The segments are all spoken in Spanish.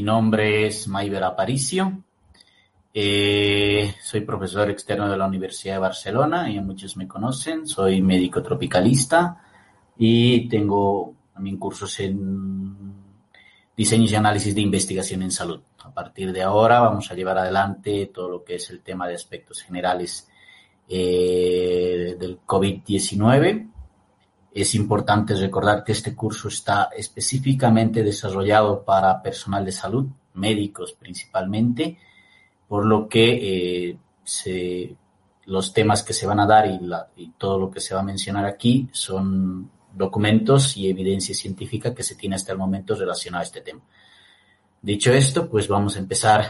Mi nombre es Maiver Aparicio. Eh, soy profesor externo de la Universidad de Barcelona y muchos me conocen. Soy médico tropicalista y tengo también cursos en diseño y análisis de investigación en salud. A partir de ahora vamos a llevar adelante todo lo que es el tema de aspectos generales eh, del COVID-19 es importante recordar que este curso está específicamente desarrollado para personal de salud, médicos principalmente, por lo que eh, los temas que se van a dar y, todo lo que se va a mencionar aquí son documentos y evidencia científica que se tiene hasta el momento relacionado a este tema. Dicho esto, pues vamos a empezar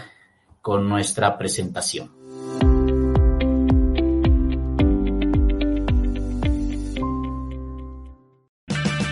con nuestra presentación.